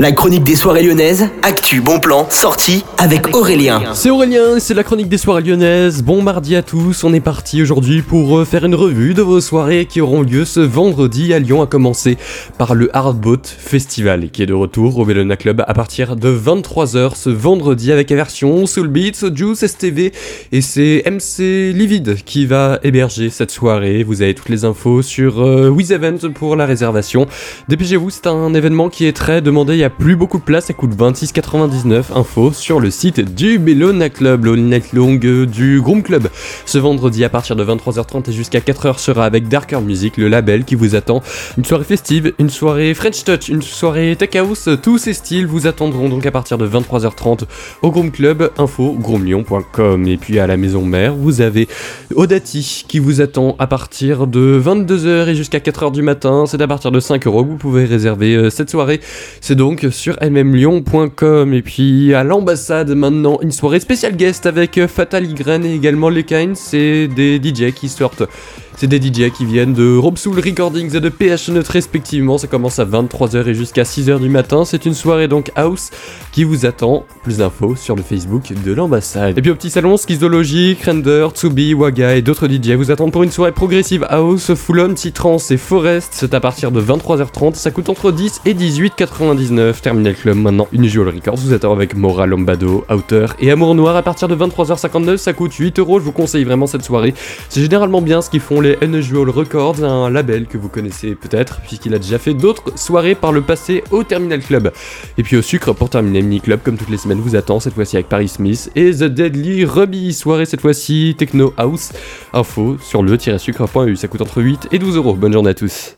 La chronique des soirées lyonnaises, actu, bon plan, sortie avec Aurélien. C'est Aurélien, c'est la chronique des soirées lyonnaises. Bon mardi à tous, on est parti aujourd'hui pour euh, faire une revue de vos soirées qui auront lieu ce vendredi à Lyon, à commencer par le Hardboat Festival qui est de retour au Bellona Club à partir de 23h ce vendredi avec la version Soul Beats, Juice, STV et c'est MC Livid qui va héberger cette soirée. Vous avez toutes les infos sur euh, Event pour la réservation. Dépêchez-vous, c'est un événement qui est très demandé. Il y a plus beaucoup de place, ça coûte 26,99. Info sur le site du Bellona Club, le night long du Groom Club. Ce vendredi à partir de 23h30 et jusqu'à 4h sera avec Darker Music, le label qui vous attend. Une soirée festive, une soirée French Touch, une soirée Tech House, tous ces styles vous attendront donc à partir de 23h30 au Groom Club, info groomlyon.com. Et puis à la maison mère, vous avez Odati qui vous attend à partir de 22h et jusqu'à 4h du matin. C'est à partir de 5 euros que vous pouvez réserver euh, cette soirée. C'est donc sur mmlyon.com. Et puis à l'ambassade maintenant, une soirée spéciale guest avec Fatal Ygren et également Les. C'est des DJ qui sortent c'est des DJ qui viennent de Rob Soul Recordings et de PH Note respectivement. Ça commence à 23h et jusqu'à 6h du matin. C'est une soirée donc house qui vous attend. Plus d'infos sur le Facebook de l'ambassade. Et puis au petit salon, Schizology, Render, Tsubi, Waga et d'autres DJ vous attendent pour une soirée progressive house, full on, et forest. C'est à partir de 23h30. Ça coûte entre 10 et 18,99. Terminal Club maintenant. Une Jewel Records vous attend avec Mora Lombado, Outer et Amour Noir à partir de 23h59. Ça coûte 8 euros. Je vous conseille vraiment cette soirée. C'est généralement bien ce qu'ils font les Unusual Records, un label que vous connaissez peut-être, puisqu'il a déjà fait d'autres soirées par le passé au Terminal Club. Et puis au sucre, pour terminer, Mini Club, comme toutes les semaines, vous attend, cette fois-ci avec Paris Smith et The Deadly Ruby, soirée cette fois-ci Techno House. Info sur le-sucre.eu, ça coûte entre 8 et 12 euros. Bonne journée à tous.